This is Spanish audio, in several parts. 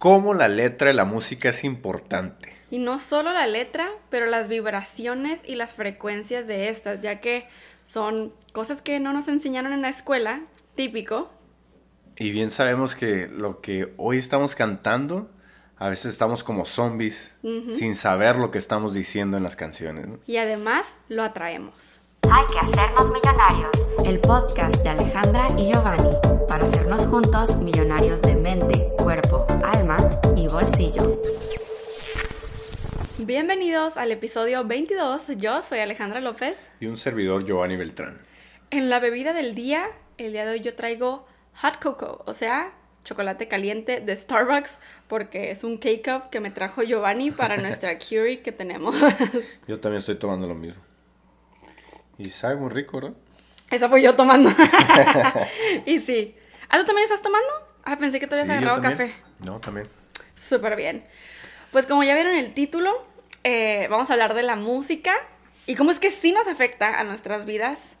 cómo la letra de la música es importante. Y no solo la letra, pero las vibraciones y las frecuencias de estas, ya que son cosas que no nos enseñaron en la escuela, típico. Y bien sabemos que lo que hoy estamos cantando, a veces estamos como zombies, sin saber lo que estamos diciendo en las canciones. Y además lo atraemos. Hay que hacernos millonarios. El podcast de Alejandra y Giovanni para hacernos juntos millonarios de mente, cuerpo, alma y bolsillo. Bienvenidos al episodio 22. Yo soy Alejandra López. Y un servidor Giovanni Beltrán. En la bebida del día, el día de hoy yo traigo hot cocoa, o sea, chocolate caliente de Starbucks, porque es un K-Cup que me trajo Giovanni para nuestra Curie que tenemos. Yo también estoy tomando lo mismo. Y sabe muy rico, ¿verdad? Esa fue yo tomando. y sí. ¿Ah, tú también estás tomando? Ah, pensé que te habías Sí, agarrado café. No, también. Súper bien. Pues como ya vieron el título, eh, vamos a hablar de la música y cómo es que sí nos afecta a nuestras vidas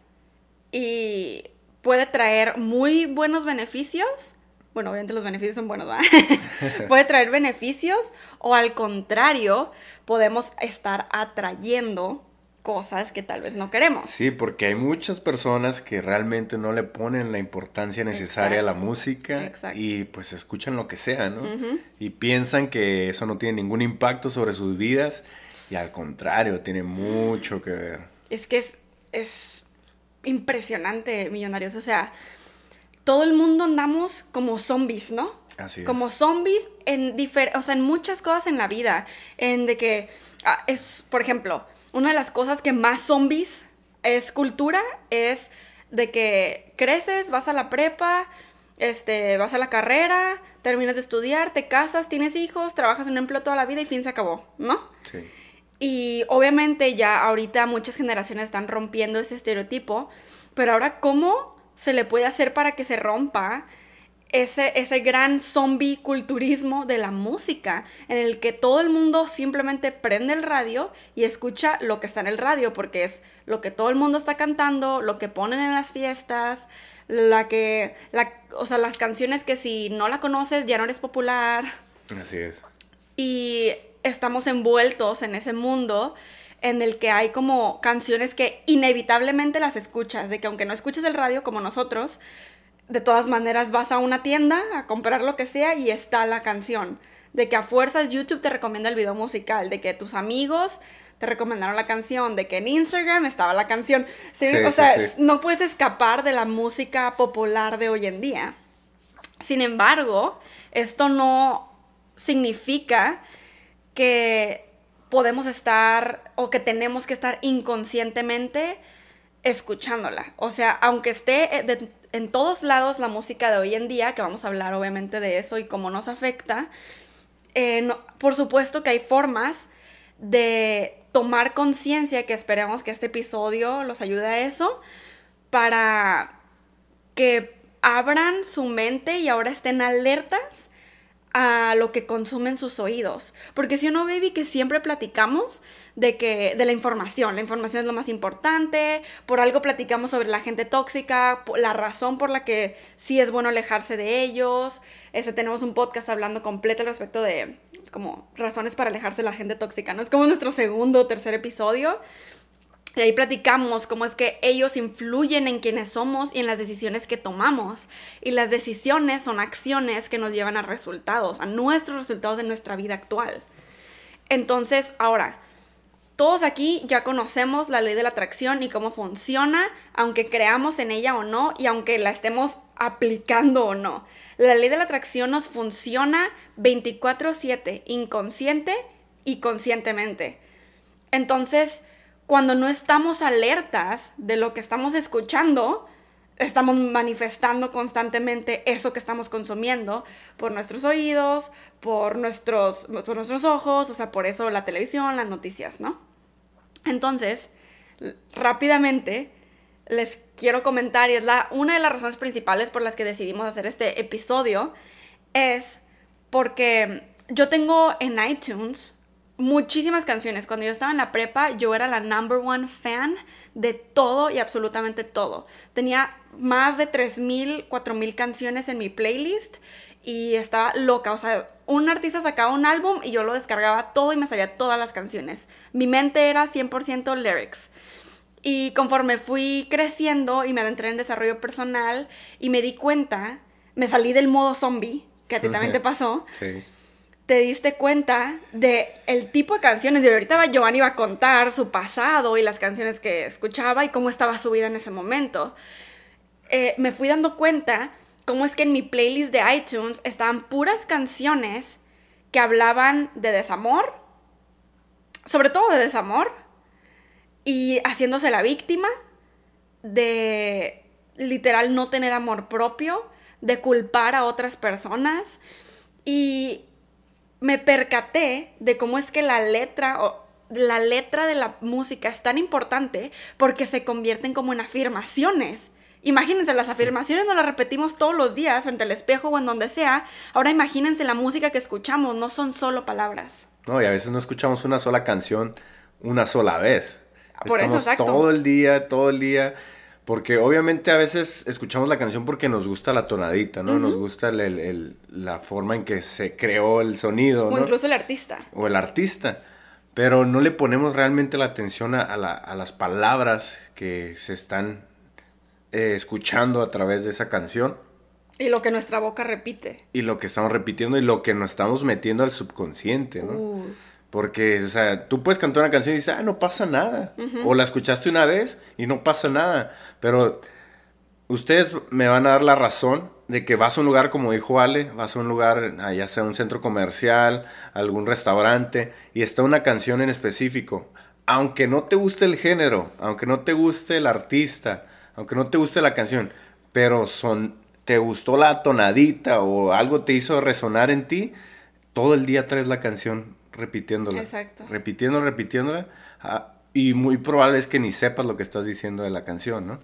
y puede traer muy buenos beneficios. Bueno, obviamente los beneficios son buenos, ¿verdad? puede traer beneficios o al contrario, podemos estar atrayendo cosas que tal vez no queremos. Sí, porque hay muchas personas que realmente no le ponen la importancia necesaria a la música exacto. y pues escuchan lo que sea, ¿no? Y piensan que eso no tiene ningún impacto sobre sus vidas y al contrario, tiene mucho que ver. Es que es, es impresionante, millonarios. O sea, todo el mundo andamos como zombies, ¿no? Así es. Como zombies en difer o sea, en muchas cosas en la vida. En de que ah, es, por ejemplo, una de las cosas que más zombies es cultura, es de que creces, vas a la prepa, este, vas a la carrera, terminas de estudiar, te casas, tienes hijos, trabajas en un empleo toda la vida y fin se acabó, ¿no? Sí. Y obviamente ya ahorita muchas generaciones están rompiendo ese estereotipo, pero ahora ¿cómo se le puede hacer para que se rompa ese, ese gran zombie culturismo de la música, en el que todo el mundo simplemente prende el radio y escucha lo que está en el radio, porque es lo que todo el mundo está cantando, lo que ponen en las fiestas, la que, la, o sea, las canciones que si no la conoces ya no eres popular Así es. y estamos envueltos en ese mundo en el que hay como canciones que inevitablemente las escuchas, de que aunque no escuches el radio como nosotros, de todas maneras vas a una tienda a comprar lo que sea y está la canción. De que a fuerzas YouTube te recomienda el video musical, de que tus amigos te recomendaron la canción, de que en Instagram estaba la canción. ¿Sí? Sí, o sea, sí. no puedes escapar de la música popular de hoy en día. Sin embargo, esto no significa que podemos estar o que tenemos que estar inconscientemente escuchándola. O sea, aunque esté eh, de- en todos lados la música de hoy en día, que vamos a hablar obviamente de eso y cómo nos afecta, eh, por supuesto que hay formas de tomar conciencia, que esperemos que este episodio los ayude a eso, para que abran su mente y ahora estén alertas a lo que consumen sus oídos. Porque si o no, baby, que siempre platicamos de que de la información, la información es lo más importante, por algo platicamos sobre la gente tóxica, la razón por la que sí es bueno alejarse de ellos. Este, tenemos un podcast hablando completo al respecto de como razones para alejarse de la gente tóxica, ¿no? Es como nuestro segundo o tercer episodio. Y ahí platicamos cómo es que ellos influyen en quienes somos y en las decisiones que tomamos. Y las decisiones son acciones que nos llevan a resultados, a nuestros resultados de nuestra vida actual. Entonces, ahora, todos aquí ya conocemos la ley de la atracción y cómo funciona, aunque creamos en ella o no y aunque la estemos aplicando o no. La ley de la atracción nos funciona 24/7, inconsciente y conscientemente. Entonces, cuando no estamos alertas de lo que estamos escuchando, estamos manifestando constantemente eso que estamos consumiendo por nuestros oídos, por nuestros, por nuestros ojos, o sea, por eso la televisión, las noticias, ¿no? Entonces, rápidamente les quiero comentar, y es la, una de las razones principales por las que decidimos hacer este episodio, es porque yo tengo en iTunes muchísimas canciones. Cuando yo estaba en la prepa, yo era la number one fan de todo y absolutamente todo. Tenía más de 3.000, 4.000 canciones en mi playlist y estaba loca. O sea, un artista sacaba un álbum y yo lo descargaba todo y me sabía todas las canciones. Mi mente era 100% lyrics. Y conforme fui creciendo y me adentré en desarrollo personal y me di cuenta, me salí del modo zombie, que a ti también te pasó. Sí. Te diste cuenta de el tipo de canciones. Y ahorita Giovanni iba a contar su pasado y las canciones que escuchaba y cómo estaba su vida en ese momento. Eh, me fui dando cuenta cómo es que en mi playlist de iTunes estaban puras canciones que hablaban de desamor, sobre todo de desamor, y haciéndose la víctima, de literal no tener amor propio, de culpar a otras personas. Y me percaté de cómo es que la letra o la letra de la música es tan importante porque se convierten como en afirmaciones. Imagínense, las afirmaciones no las repetimos todos los días frente al espejo o en donde sea. Ahora imagínense la música que escuchamos, no son solo palabras. No, y a veces no escuchamos una sola canción una sola vez. Por eso, exacto. Todo el día, todo el día. Porque obviamente a veces escuchamos la canción porque nos gusta la tonadita, ¿no? Nos gusta la forma en que se creó el sonido, O incluso el artista. O el artista. Pero no le ponemos realmente la atención a, las palabras que se están eh, escuchando a través de esa canción. Y lo que nuestra boca repite. Y lo que estamos repitiendo y lo que nos estamos metiendo al subconsciente, ¿no? Uh. Porque, o sea, tú puedes cantar una canción y dices, ah, no pasa nada. O la escuchaste una vez y no pasa nada. Pero ustedes me van a dar la razón de que vas a un lugar, como dijo Ale, vas a un lugar, ah, ya sea un centro comercial, algún restaurante, y está una canción en específico. Aunque no te guste el género, aunque no te guste el artista, aunque no te guste la canción, pero son, te gustó la tonadita o algo te hizo resonar en ti, todo el día traes la canción repitiéndola. Exacto. Repitiendo, repitiéndola. Ah, y muy probable es que ni sepas lo que estás diciendo de la canción, ¿no?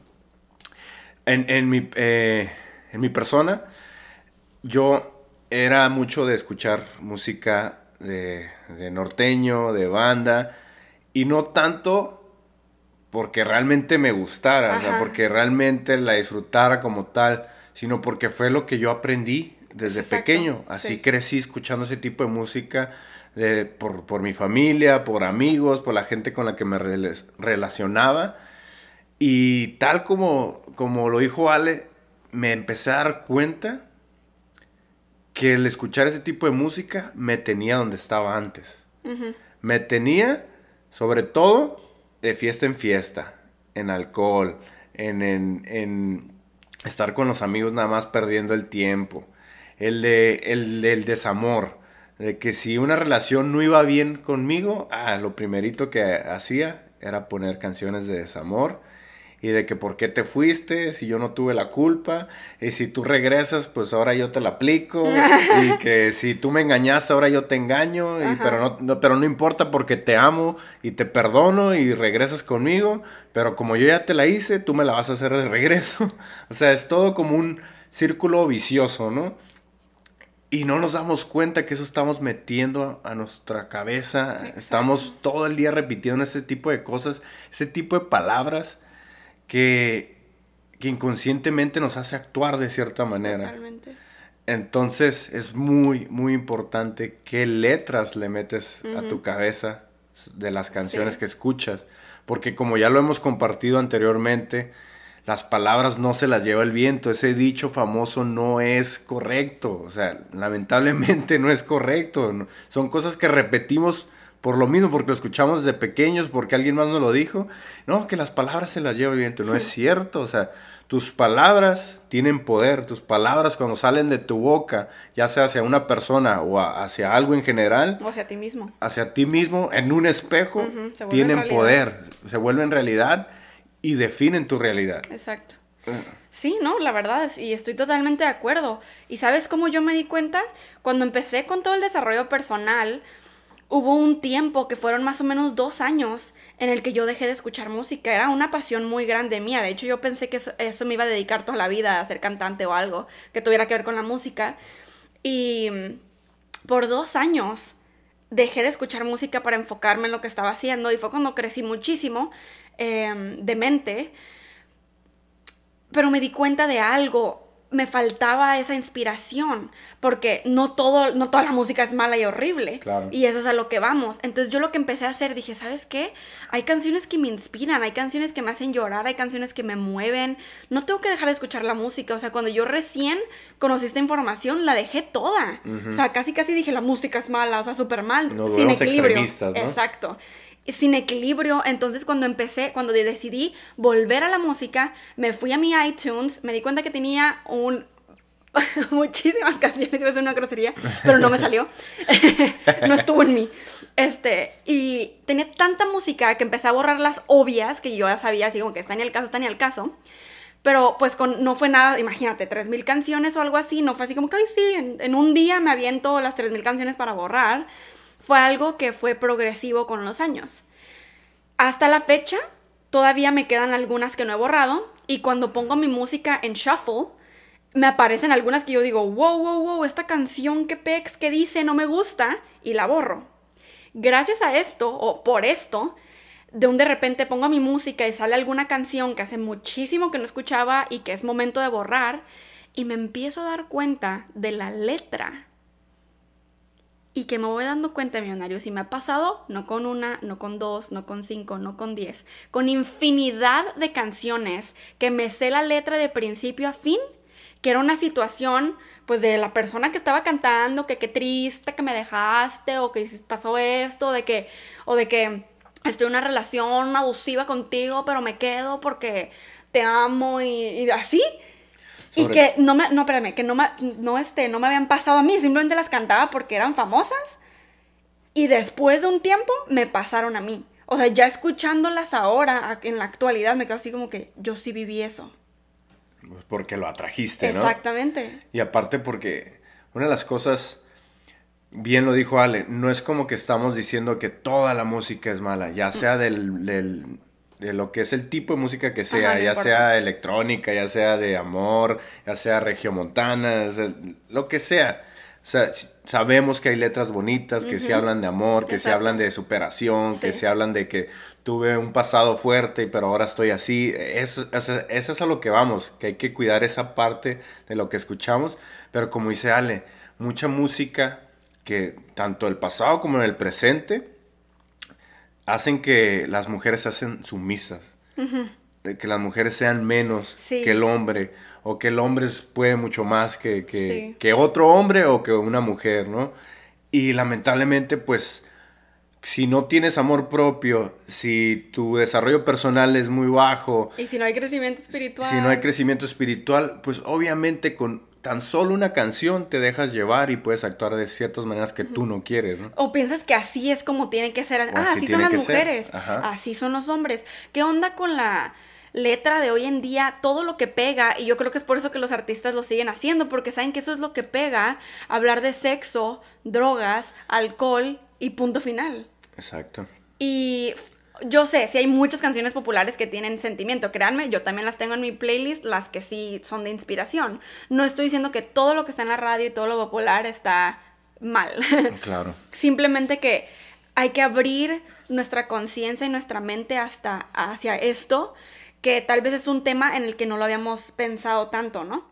En, en, mi, eh, en mi persona, yo era mucho de escuchar música de, de norteño, de banda, y no tanto porque realmente me gustara, o sea, porque realmente la disfrutara como tal, sino porque fue lo que yo aprendí desde pequeño. Así crecí escuchando ese tipo de música por, mi familia, por amigos, por la gente con la que me relacionaba. Y tal como, como lo dijo Ale, me empecé a dar cuenta que el escuchar ese tipo de música me tenía donde estaba antes. Me tenía, sobre todo, de fiesta en fiesta, en alcohol, en, en, estar con los amigos nada más perdiendo el tiempo, el, de, el del desamor de que si una relación no iba bien conmigo, ah, lo primerito que hacía era poner canciones de desamor y de que por qué te fuiste, si yo no tuve la culpa, y si tú regresas, pues ahora yo te la aplico, y que si tú me engañaste, ahora yo te engaño, y, pero, no, pero no importa porque te amo y te perdono y regresas conmigo, pero como yo ya te la hice, tú me la vas a hacer de regreso. o sea, es todo como un círculo vicioso, ¿no? Y no nos damos cuenta que eso estamos metiendo a, nuestra cabeza. Estamos todo el día repitiendo ese tipo de cosas, ese tipo de palabras que, que inconscientemente nos hace actuar de cierta manera. Totalmente. Entonces es muy, muy importante qué letras le metes a tu cabeza de las canciones que escuchas. Porque como ya lo hemos compartido anteriormente, las palabras no se las lleva el viento. Ese dicho famoso no es correcto. O sea, lamentablemente no es correcto. Son cosas que repetimos por lo mismo, porque lo escuchamos desde pequeños, porque alguien más nos lo dijo. No, que las palabras se las lleva el viento. No es cierto. O sea, tus palabras tienen poder. Tus palabras cuando salen de tu boca, ya sea hacia una persona o hacia algo en general. O hacia ti mismo. Hacia ti mismo, en un espejo, tienen poder. Se vuelven realidad y definen tu realidad. Exacto. Ah. Sí, no, la verdad, y estoy totalmente de acuerdo. ¿Y sabes cómo yo me di cuenta? Cuando empecé con todo el desarrollo personal, hubo un tiempo que fueron más o menos dos años en el que yo dejé de escuchar música. Era una pasión muy grande mía. De hecho, yo pensé que eso, me iba a dedicar toda la vida a ser cantante o algo que tuviera que ver con la música. Y por dos años dejé de escuchar música para enfocarme en lo que estaba haciendo y fue cuando crecí muchísimo Em, de mente, pero me di cuenta de algo. Me faltaba esa inspiración, porque no todo, no toda la música es mala y horrible. Claro. Y eso es a lo que vamos. Entonces yo lo que empecé a hacer, dije, ¿sabes qué? Hay canciones que me inspiran, hay canciones que me hacen llorar, hay canciones que me mueven. No tengo que dejar de escuchar la música. O sea, cuando yo recién conocí esta información, la dejé toda. O sea, casi casi dije, la música es mala, o sea, súper mal. Nos sin equilibrio. ¿no? Exacto sin equilibrio. Entonces cuando empecé, cuando de- decidí volver a la música, me fui a mi iTunes, me di cuenta que tenía un... muchísimas canciones, iba a ser una grosería, pero no me salió. no estuvo en mí. Este, y tenía tanta música que empecé a borrar las obvias, que yo ya sabía, así como que está ni el caso, está ni el caso. Pero pues con, no fue nada, imagínate, 3.000 canciones o algo así, no fue así como que, ay, sí, en, en un día me aviento las 3.000 canciones para borrar. Fue algo que fue progresivo con los años. Hasta la fecha, todavía me quedan algunas que no he borrado. Y cuando pongo mi música en shuffle, me aparecen algunas que yo digo, wow, wow, wow, esta canción que pex, que dice, no me gusta, y la borro. Gracias a esto, o por esto, de un de repente pongo mi música y sale alguna canción que hace muchísimo que no escuchaba y que es momento de borrar, y me empiezo a dar cuenta de la letra y que me voy dando cuenta, millonarios, y me ha pasado no con una, no con dos, no con cinco, no con diez, con infinidad de canciones que me sé la letra de principio a fin, que era una situación, pues, de la persona que estaba cantando, que qué triste que me dejaste, o que pasó esto, de que, o de que estoy en una relación abusiva contigo, pero me quedo porque te amo y, y así. Y que no me, no, espérame, que no me, no, este, no me habían pasado a mí, simplemente las cantaba porque eran famosas. Y después de un tiempo me pasaron a mí. O sea, ya escuchándolas ahora, en la actualidad, me quedo así como que yo sí viví eso. Pues porque lo atrajiste, ¿no? Exactamente. Y aparte porque una de las cosas, bien lo dijo Ale, no es como que estamos diciendo que toda la música es mala, ya sea del, del- de lo que es el tipo de música que sea, Ajá, ya importa. sea electrónica, ya sea de amor, ya sea regiomontana, sea, lo que sea. O sea, s- sabemos que hay letras bonitas, que se hablan de amor, que se hablan de superación, que se hablan de que tuve un pasado fuerte, pero ahora estoy así. Eso, eso, eso es a lo que vamos, que hay que cuidar esa parte de lo que escuchamos. Pero como dice Ale, mucha música que tanto el pasado como el presente hacen que las mujeres se hacen sumisas. Que las mujeres sean menos Sí. que el hombre. O que el hombre puede mucho más que, que, Sí. que otro hombre o que una mujer, ¿no? Y lamentablemente, pues, si no tienes amor propio, si tu desarrollo personal es muy bajo, Y si no hay crecimiento espiritual. si no hay crecimiento espiritual, pues obviamente con tan solo una canción te dejas llevar y puedes actuar de ciertas maneras que tú no quieres, ¿no? O piensas que así es como tiene que ser. Ah, así así son las mujeres. Así son los hombres. ¿Qué onda con la letra de hoy en día? Todo lo que pega. Y yo creo que es por eso que los artistas lo siguen haciendo. Porque saben que eso es lo que pega. Hablar de sexo, drogas, alcohol y punto final. Exacto. Y yo sé, si hay muchas canciones populares que tienen sentimiento, créanme, yo también las tengo en mi playlist, las que sí son de inspiración. No estoy diciendo que todo lo que está en la radio y todo lo popular está mal. Claro. Simplemente que hay que abrir nuestra conciencia y nuestra mente hasta hacia esto, que tal vez es un tema en el que no lo habíamos pensado tanto, ¿no?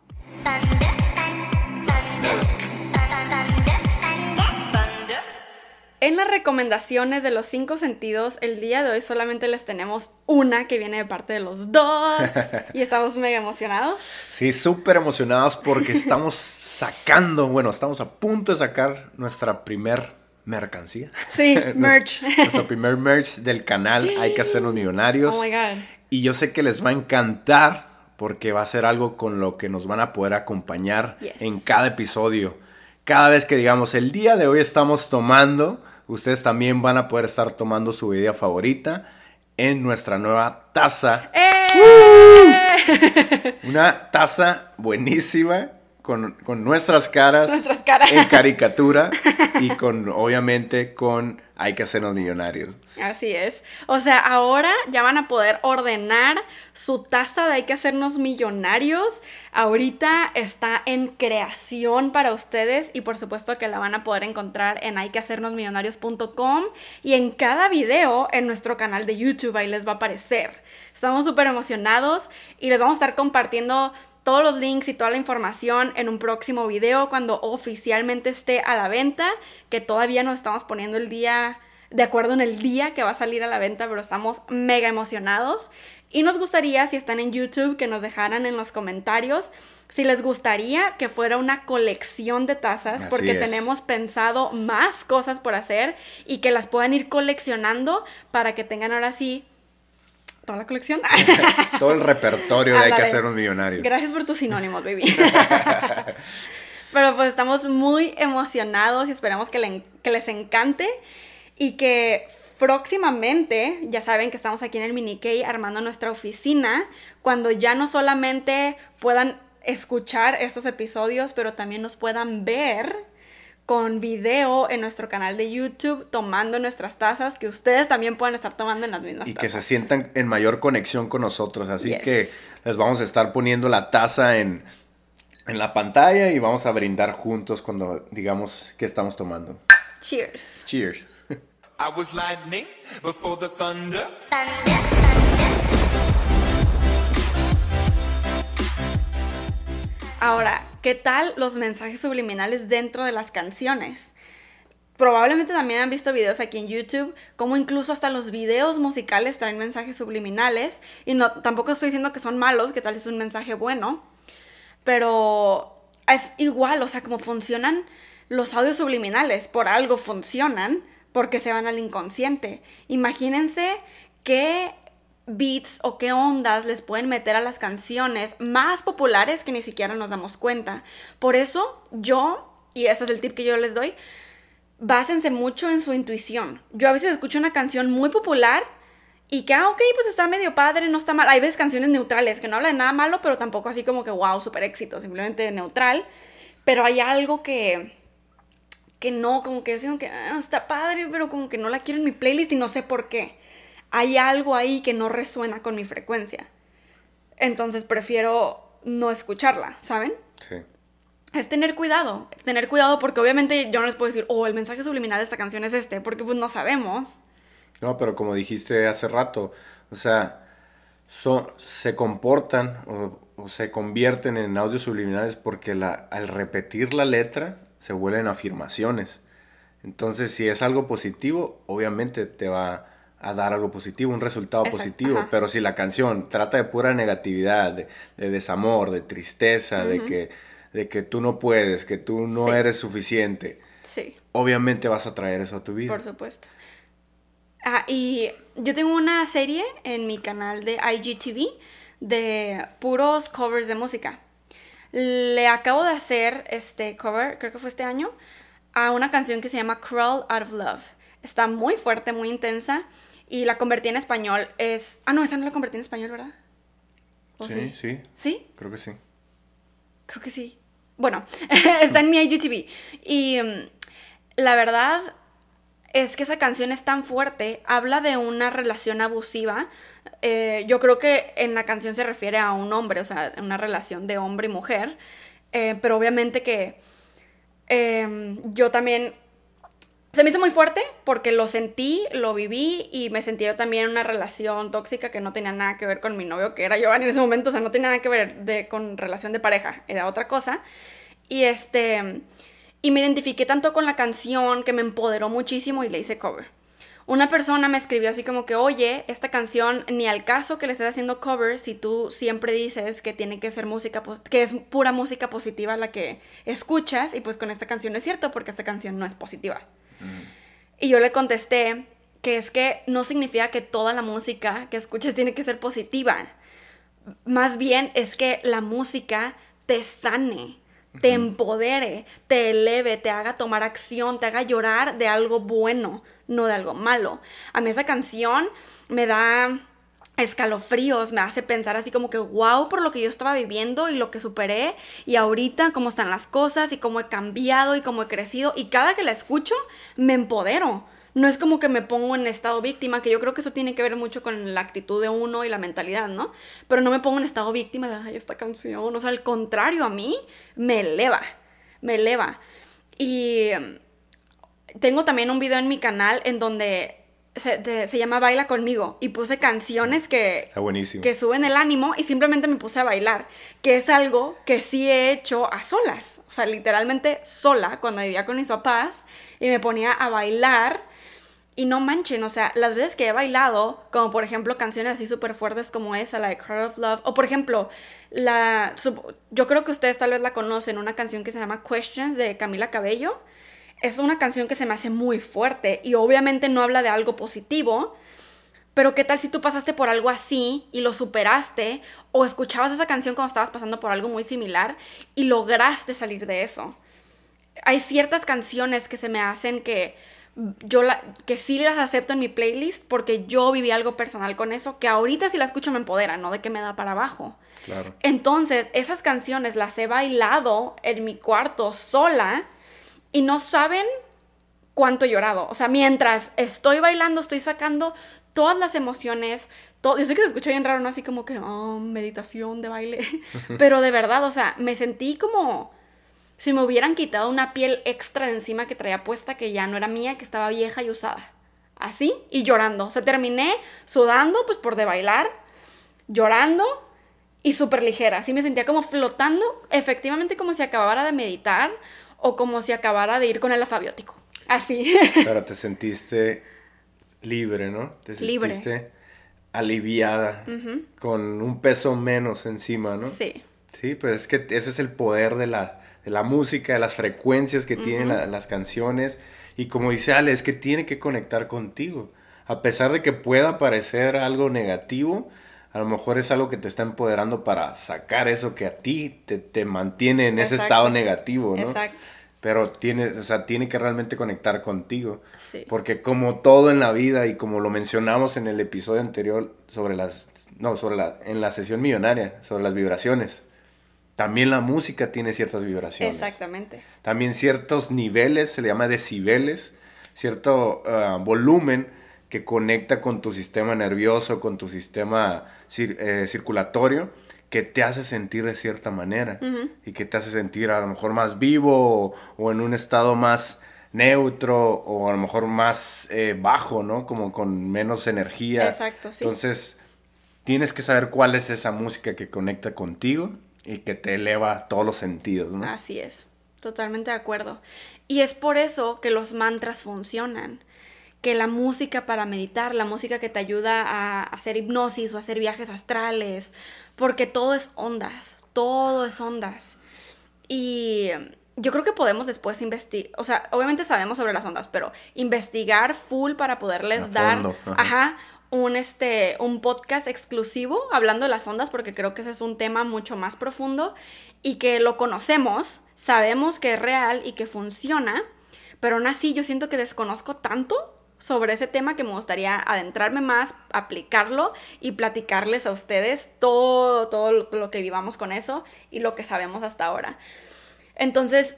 En las recomendaciones de los cinco sentidos, el día de hoy solamente les tenemos una que viene de parte de los dos y estamos mega emocionados. Sí, súper emocionados porque estamos sacando, bueno, estamos a punto de sacar nuestra primer mercancía. Sí, merch. Nuestro primer merch del canal, Hay que hacernos millonarios. Oh my god. Y yo sé que les va a encantar porque va a ser algo con lo que nos van a poder acompañar Yes. en cada episodio. Cada vez que digamos el día de hoy estamos tomando, ustedes también van a poder estar tomando su bebida favorita en nuestra nueva taza. ¡Eh! Una taza buenísima con, con nuestras caras, Nuestras caras. en caricatura y con, obviamente, con Hay que hacernos millonarios. Así es. O sea, ahora ya van a poder ordenar su taza de Hay que hacernos millonarios. Ahorita está en creación para ustedes y por supuesto que la van a poder encontrar en hayquehacernosmillonarios.com y en cada video en nuestro canal de YouTube ahí les va a aparecer. Estamos súper emocionados y les vamos a estar compartiendo todos los links y toda la información en un próximo video cuando oficialmente esté a la venta, que todavía nos estamos poniendo el día de acuerdo en el día que va a salir a la venta, pero estamos mega emocionados. Y nos gustaría, si están en YouTube, que nos dejaran en los comentarios si les gustaría que fuera una colección de tazas, Así porque es. tenemos pensado más cosas por hacer y que las puedan ir coleccionando para que tengan ahora sí toda la colección. Todo el repertorio de hay que hacer un millonario. Gracias por tus sinónimos, baby. Pero pues estamos muy emocionados y esperamos que, le- que les encante y que próximamente, ya saben que estamos aquí en el Mini K armando nuestra oficina, cuando ya no solamente puedan escuchar estos episodios, pero también nos puedan ver con video en nuestro canal de YouTube tomando nuestras tazas, que ustedes también puedan estar tomando en las mismas Y que se sientan en mayor conexión con nosotros. Así Yes. que les vamos a estar poniendo la taza en, en la pantalla y vamos a brindar juntos cuando digamos que estamos tomando. Cheers. Cheers. I was lightning before the thunder. Ahora, ¿qué tal los mensajes subliminales dentro de las canciones? Probablemente también han visto videos aquí en YouTube, como incluso hasta los videos musicales traen mensajes subliminales. Y no, tampoco estoy diciendo que son malos, que tal es un mensaje bueno. Pero es igual, o sea, como funcionan los audios subliminales. Por algo funcionan, porque se van al inconsciente. Imagínense qué beats o qué ondas les pueden meter a las canciones más populares que ni siquiera nos damos cuenta. Por eso yo, y ese es el tip que yo les doy, básense mucho en su intuición. Yo a veces escucho una canción muy popular y que, ah, ok, pues está medio padre, no está mal. Hay veces canciones neutrales que no hablan de nada malo, pero tampoco así como que, wow, super éxito, simplemente neutral. Pero hay algo que, que no, como que siento que ah, está padre, pero como que no la quiero en mi playlist y no sé por qué. Hay algo ahí que no resuena con mi frecuencia. Entonces prefiero no escucharla, ¿saben? Sí. es tener cuidado, tener cuidado porque obviamente yo no les puedo decir, oh, el mensaje subliminal de esta canción es este, porque pues no sabemos. No, pero como dijiste hace rato, o sea, son, se comportan o, o se convierten en audios subliminales porque la, al repetir la letra se vuelven afirmaciones. Entonces, si es algo positivo, obviamente te va a dar algo positivo, un resultado Exacto, positivo. ajá. Pero si la canción trata de pura negatividad, de, de desamor, de tristeza, de, que, de que tú no puedes, que tú no Sí. eres suficiente, Sí, obviamente vas a traer eso a tu vida. por supuesto. Ah, y yo tengo una serie en mi canal de IGTV de puros covers de música. Le acabo de hacer este cover, creo que fue este año, a una canción que se llama Crawl Out of Love. Está muy fuerte, muy intensa y la convertí en español. Es, ah, no, esa no la convertí en español, ¿verdad? ¿O sí, sí, ¿Sí? creo que sí. Creo que sí. Bueno, está en mi IGTV. Y mm, la verdad es que esa canción es tan fuerte, habla de una relación abusiva. Eh, yo creo que en la canción se refiere a un hombre, o sea, una relación de hombre y mujer. Eh, pero obviamente que eh, yo también... Se me hizo muy fuerte porque lo sentí, lo viví y me sentí yo también en una relación tóxica que no tenía nada que ver con mi novio, que era Giovanni en ese momento, o sea, no tenía nada que ver con relación de pareja, era otra cosa. Y este, y me identifiqué tanto con la canción que me empoderó muchísimo y le hice cover. Una persona me escribió así como que, oye, esta canción ni al caso que le estés haciendo cover si tú siempre dices que tiene que ser música, que es pura música positiva la que escuchas y pues con esta canción no es cierto porque esta canción no es positiva. Y yo le contesté que es que no significa que toda la música que escuches tiene que ser positiva. Más bien es que la música te sane, te empodere, te eleve, te haga tomar acción, te haga llorar de algo bueno, no de algo malo. A mí esa canción me da escalofríos, me hace pensar así como que wow por lo que yo estaba viviendo y lo que superé y ahorita cómo están las cosas y cómo he cambiado y cómo he crecido y cada que la escucho me empodero. No es como que me pongo en estado víctima, que yo creo que eso tiene que ver mucho con la actitud de uno y la mentalidad, ¿no? Pero no me pongo en estado víctima de, ay, esta canción, o sea, al contrario, a mí me eleva, me eleva. Y tengo también un video en mi canal en donde se, de- se llama Baila conmigo. Y puse canciones que, Está buenísimo. que suben el ánimo y simplemente me puse a bailar, que es algo que sí he hecho a solas, o sea, literalmente sola cuando vivía con mis papás y me ponía a bailar. Y no manchen, o sea, las veces que he bailado, como por ejemplo canciones así súper fuertes como esa, like Heart of Love, o por ejemplo, la, yo creo que ustedes tal vez la conocen, una canción que se llama Questions de Camila Cabello, es una canción que se me hace muy fuerte y obviamente no habla de algo positivo, pero ¿qué tal si tú pasaste por algo así y lo superaste o escuchabas esa canción cuando estabas pasando por algo muy similar y lograste salir de eso? Hay ciertas canciones que se me hacen que yo la, que sí las acepto en mi playlist porque yo viví algo personal con eso, que ahorita si la escucho me empodera, no de que me da para abajo. Claro. Entonces, esas canciones las he bailado en mi cuarto sola y no saben cuánto he llorado. O sea, mientras estoy bailando, estoy sacando todas las emociones. Todo, yo sé que se escucha bien raro, ¿no? Así como que, oh, meditación de baile. Pero de verdad, o sea, me sentí como si me hubieran quitado una piel extra de encima que traía puesta, que ya no era mía, que estaba vieja y usada. Así, y llorando. O sea, terminé sudando, pues por de bailar, llorando y súper ligera. Así me sentía como flotando, efectivamente como si acabara de meditar o como si acabara de ir con el alfabiótico. Así. Pero te sentiste libre, ¿no? Te Libre. sentiste aliviada, con un peso menos encima, ¿no? sí. Sí, pues es que ese es el poder de la, de la música, de las frecuencias que tienen la- las canciones. Y como dice Ale, es que tiene que conectar contigo. A pesar de que pueda parecer algo negativo, a lo mejor es algo que te está empoderando para sacar eso que a ti te, te mantiene en ese estado negativo, ¿no? Exacto. Pero tiene, o sea, tiene que realmente conectar contigo. Sí. Porque como todo en la vida y como lo mencionamos en el episodio anterior sobre las, no, sobre la, en la sesión millonaria, sobre las vibraciones, también la música tiene ciertas vibraciones. Exactamente. También ciertos niveles, se le llama decibeles, cierto ah, volumen que conecta con tu sistema nervioso, con tu sistema cir- eh, circulatorio, que te hace sentir de cierta manera y que te hace sentir a lo mejor más vivo o, o en un estado más neutro o a lo mejor más eh, bajo, ¿no? Como con menos energía. Exacto, sí. Entonces, tienes que saber cuál es esa música que conecta contigo y que te eleva todos los sentidos, ¿no? Así es, totalmente de acuerdo. Y es por eso que los mantras funcionan. Que la música para meditar, la música que te ayuda a hacer hipnosis o hacer viajes astrales, porque todo es ondas, todo es ondas. Y yo creo que podemos después investigar, o sea, obviamente sabemos sobre las ondas, pero investigar full para poderles dar, ajá, un, este, un podcast exclusivo hablando de las ondas, porque creo que ese es un tema mucho más profundo y que lo conocemos, sabemos que es real y que funciona, pero aún así yo siento que desconozco tanto sobre ese tema que me gustaría adentrarme más, aplicarlo y platicarles a ustedes todo, todo lo- que vivamos con eso y lo que sabemos hasta ahora. Entonces,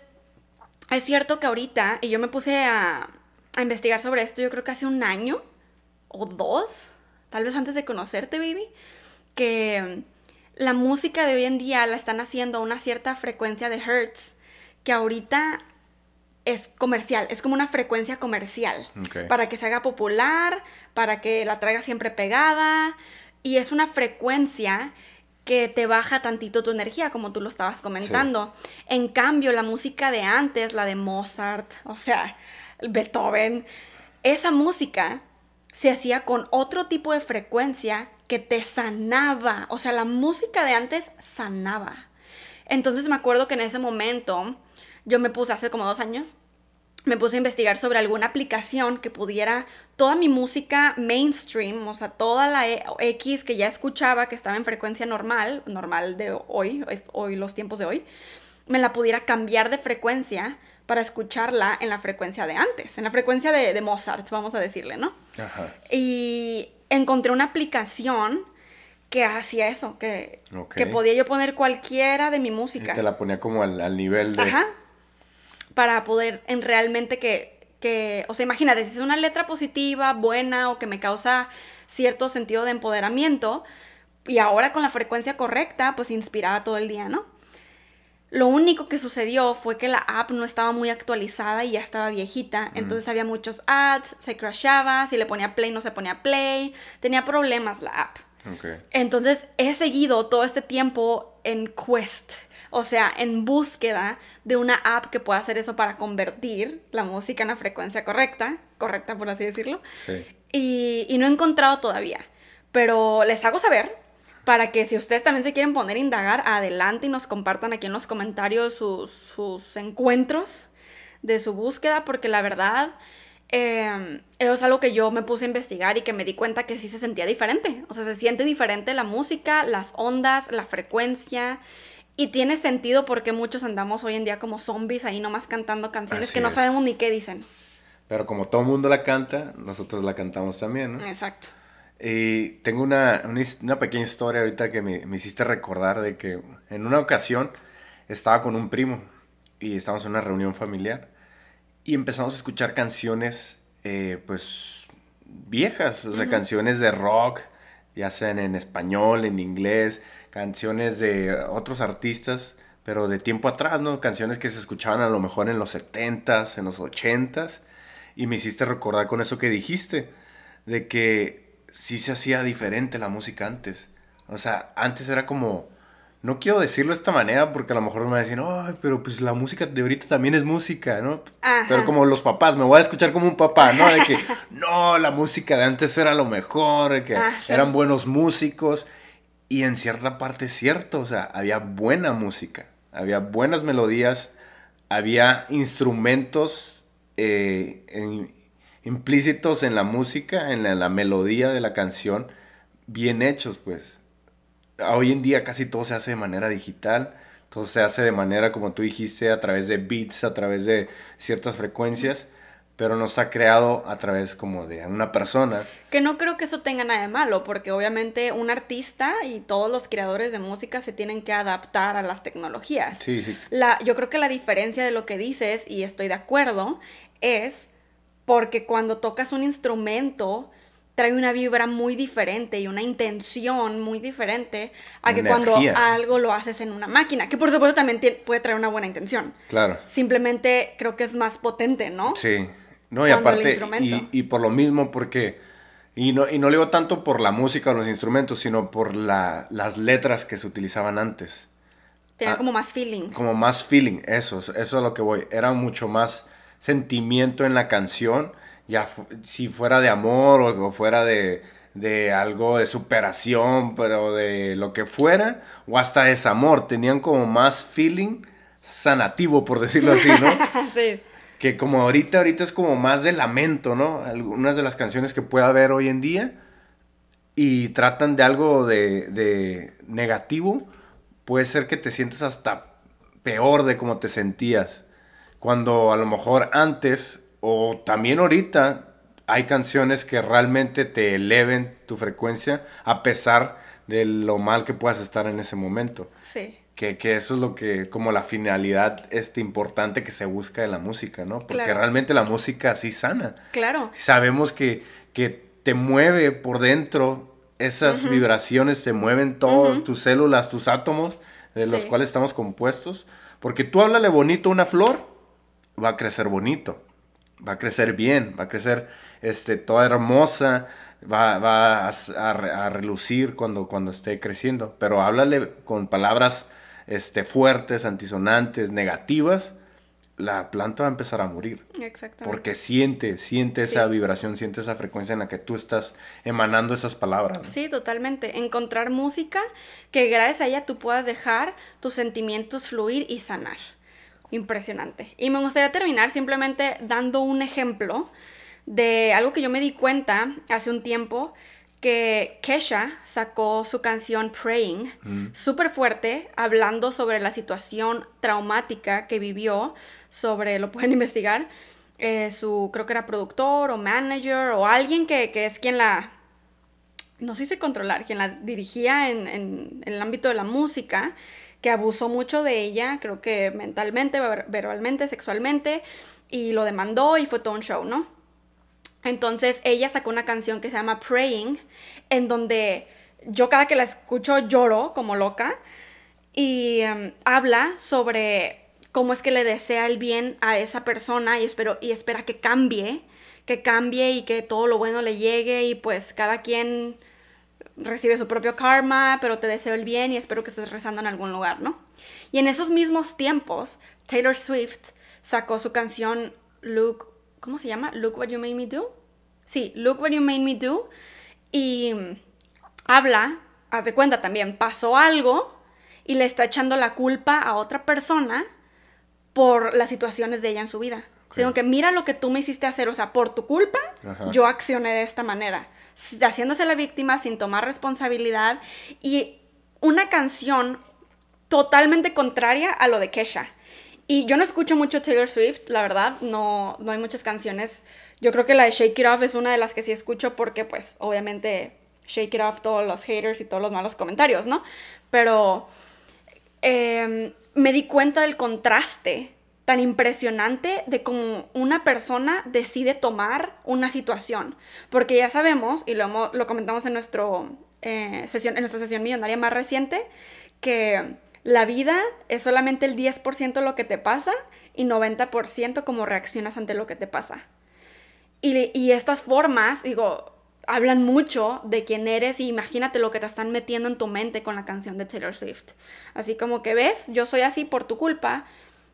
es cierto que ahorita, y yo me puse a, a investigar sobre esto, yo creo que hace un año o dos, tal vez antes de conocerte, baby, que la música de hoy en día la están haciendo a una cierta frecuencia de hertz que ahorita es comercial, es como una frecuencia comercial para que se haga popular, para que la traiga siempre pegada y es una frecuencia que te baja tantito tu energía, como tú lo estabas comentando. En cambio, la música de antes, la de Mozart, o sea, Beethoven, esa música se hacía con otro tipo de frecuencia que te sanaba. O sea, la música de antes sanaba. Entonces me acuerdo que en ese momento yo me puse hace como dos años, me puse a investigar sobre alguna aplicación que pudiera toda mi música mainstream, o sea, toda la E- X que ya escuchaba, que estaba en frecuencia normal, normal de hoy, hoy los tiempos de hoy, me la pudiera cambiar de frecuencia para escucharla en la frecuencia de antes, en la frecuencia de, de Mozart, vamos a decirle, ¿no? Ajá. Y encontré una aplicación que hacía eso, que, Ok. que podía yo poner cualquiera de mi Y música. te la ponía como al, al nivel de... Ajá. Para poder en realmente que, que, o sea, imagínate, si es una letra positiva, buena o que me causa cierto sentido de empoderamiento, y ahora con la frecuencia correcta, pues inspirada todo el día, ¿no? Lo único que sucedió fue que la app no estaba muy actualizada y ya estaba viejita. Entonces había muchos ads, se crashaba, si le ponía play no se ponía play. Tenía problemas la app. Entonces he seguido todo este tiempo en quest, o sea, en búsqueda de una app que pueda hacer eso para convertir la música en la frecuencia correcta, correcta por así decirlo. Sí. Y, y no he encontrado todavía, pero les hago saber para que si ustedes también se quieren poner a indagar, adelante y nos compartan aquí en los comentarios sus, sus encuentros de su búsqueda, porque la verdad, eh, eso es algo que yo me puse a investigar y que me di cuenta que sí se sentía diferente. O sea, se siente diferente la música, las ondas, la frecuencia. Y tiene sentido porque muchos andamos hoy en día como zombies ahí nomás cantando canciones Así que no es. sabemos ni qué dicen. Pero como todo mundo la canta, nosotros la cantamos también, ¿no? Exacto. Y tengo una, una, una pequeña historia ahorita que me, me hiciste recordar de que en una ocasión estaba con un primo y estábamos en una reunión familiar y empezamos a escuchar canciones, eh, pues, viejas, o sea, canciones de rock, ya sean en español, en inglés, canciones de otros artistas, pero de tiempo atrás, ¿no? Canciones que se escuchaban a lo mejor en los 70s, en los 80s, y me hiciste recordar con eso que dijiste, de que sí se hacía diferente la música antes. O sea, antes era como, no quiero decirlo de esta manera porque a lo mejor me van a decir, ay, pero pues la música de ahorita también es música, ¿no? Ajá. Pero como los papás, me voy a escuchar como un papá, ¿no? De que, no, la música de antes era lo mejor, de que Ajá. eran buenos músicos. Y en cierta parte es cierto, o sea, había buena música, había buenas melodías, había instrumentos eh, en- implícitos en la música, en la, la melodía de la canción, bien hechos, pues. Hoy en día casi todo se hace de manera digital, todo se hace de manera, como tú dijiste, a través de beats, a través de ciertas frecuencias, pero no está creado a través como de una persona. Que no creo que eso tenga nada de malo, porque obviamente un artista y todos los creadores de música se tienen que adaptar a las tecnologías. Sí, sí. La, yo creo que la diferencia de lo que dices, y estoy de acuerdo, es porque cuando tocas un instrumento trae una vibra muy diferente y una intención muy diferente a que cuando algo lo haces en una máquina, que por supuesto también puede traer una buena intención. Claro. Simplemente creo que es más potente, ¿no? Sí. No, y aparte, y, y por lo mismo, porque, y no, y no le digo tanto por la música o los instrumentos, sino por la, las letras que se utilizaban antes. Tener Ah, como más feeling. Como más feeling, eso, eso es a lo que voy. Era mucho más sentimiento en la canción, ya fu- si fuera de amor o, o fuera de, de algo de superación, pero de lo que fuera, o hasta desamor, tenían como más feeling sanativo, por decirlo así, ¿no? sí. Que como ahorita, ahorita es como más de lamento, ¿no? Algunas de las canciones que puede haber hoy en día y tratan de algo de, de negativo, puede ser que te sientas hasta peor de como te sentías. Cuando a lo mejor antes o también ahorita hay canciones que realmente te eleven tu frecuencia a pesar de lo mal que puedas estar en ese momento. Sí. Que, que eso es lo que, como la finalidad este, importante que se busca de la música, ¿no? Porque Claro. realmente la música sí sana. Claro. Sabemos que, que te mueve por dentro, esas vibraciones te mueven todo, tus células, tus átomos, de los cuales estamos compuestos. Porque tú háblale bonito a una flor, va a crecer bonito, va a crecer bien, va a crecer este, toda hermosa, va, va a, a a relucir cuando, cuando esté creciendo. Pero háblale con palabras este, fuertes, antisonantes, negativas, la planta va a empezar a morir. Exactamente. Porque siente, siente esa vibración, siente esa frecuencia en la que tú estás emanando esas palabras. ¿no? Sí, totalmente. Encontrar música que gracias a ella tú puedas dejar tus sentimientos fluir y sanar. Impresionante. Y me gustaría terminar simplemente dando un ejemplo de algo que yo me di cuenta hace un tiempo que Kesha sacó su canción Praying súper fuerte hablando sobre la situación traumática que vivió sobre, lo pueden investigar, eh, su creo que era productor o manager o alguien que, que es quien la, no sé si controlar, quien la dirigía en, en- en el ámbito de la música, que abusó mucho de ella, creo que mentalmente, ver- verbalmente, sexualmente, y lo demandó y fue todo un show, ¿no? Entonces ella sacó una canción que se llama Praying, en donde yo cada que la escucho lloro como loca. y em, habla sobre cómo es que le desea el bien a esa persona y, espero, y espera que cambie, que cambie y que todo lo bueno le llegue y pues cada quien recibe su propio karma, pero te deseo el bien y espero que estés rezando en algún lugar, ¿no? Y en esos mismos tiempos, Taylor Swift sacó su canción Look, ¿cómo se llama? Look What You Made Me Do. Sí, Look What You Made Me Do. Y habla, haz de cuenta también, pasó algo y le está echando la culpa a otra persona por las situaciones de ella en su vida. Sino que mira lo que tú me hiciste hacer, o sea, por tu culpa, Ajá. yo accioné de esta manera, haciéndose la víctima sin tomar responsabilidad y una canción totalmente contraria a lo de Kesha. Y yo no escucho mucho Taylor Swift, la verdad, no, no hay muchas canciones. Yo creo que la de Shake It Off es una de las que sí escucho porque pues obviamente Shake It Off todos los haters y todos los malos comentarios, ¿no? Pero eh, me di cuenta del contraste tan impresionante de cómo una persona decide tomar una situación. Porque ya sabemos, y lo, lo comentamos en, nuestro, eh, sesión, en nuestra sesión millonaria más reciente, que la vida es solamente el 10% lo que te pasa y 90% cómo reaccionas ante lo que te pasa. Y, y estas formas, digo, hablan mucho de quién eres y imagínate lo que te están metiendo en tu mente con la canción de Taylor Swift. Así como que ves, yo soy así por tu culpa.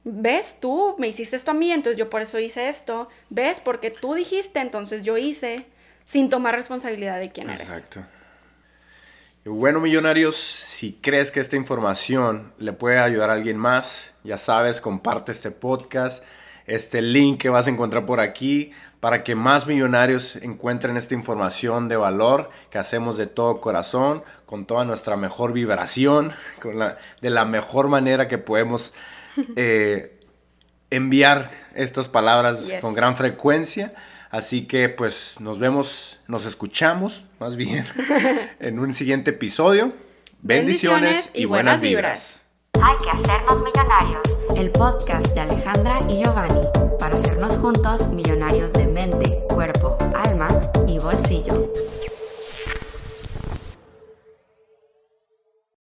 ¿Ves? Tú me hiciste esto a mí, entonces yo por eso hice esto. ¿Ves? Porque tú dijiste, entonces yo hice, sin tomar responsabilidad de quién eres. Exacto. Y bueno, millonarios, si crees que esta información le puede ayudar a alguien más, ya sabes, comparte este podcast, este link que vas a encontrar por aquí, para que más millonarios encuentren esta información de valor que hacemos de todo corazón, con toda nuestra mejor vibración, con la, de la mejor manera que podemos eh, enviar estas palabras con gran frecuencia. Así que pues nos vemos, nos escuchamos más bien en un siguiente episodio. Bendiciones, y, buenas vibras. Hay que hacernos millonarios. El podcast de Alejandra y Giovanni para hacernos juntos millonarios de mente, cuerpo, alma y bolsillo.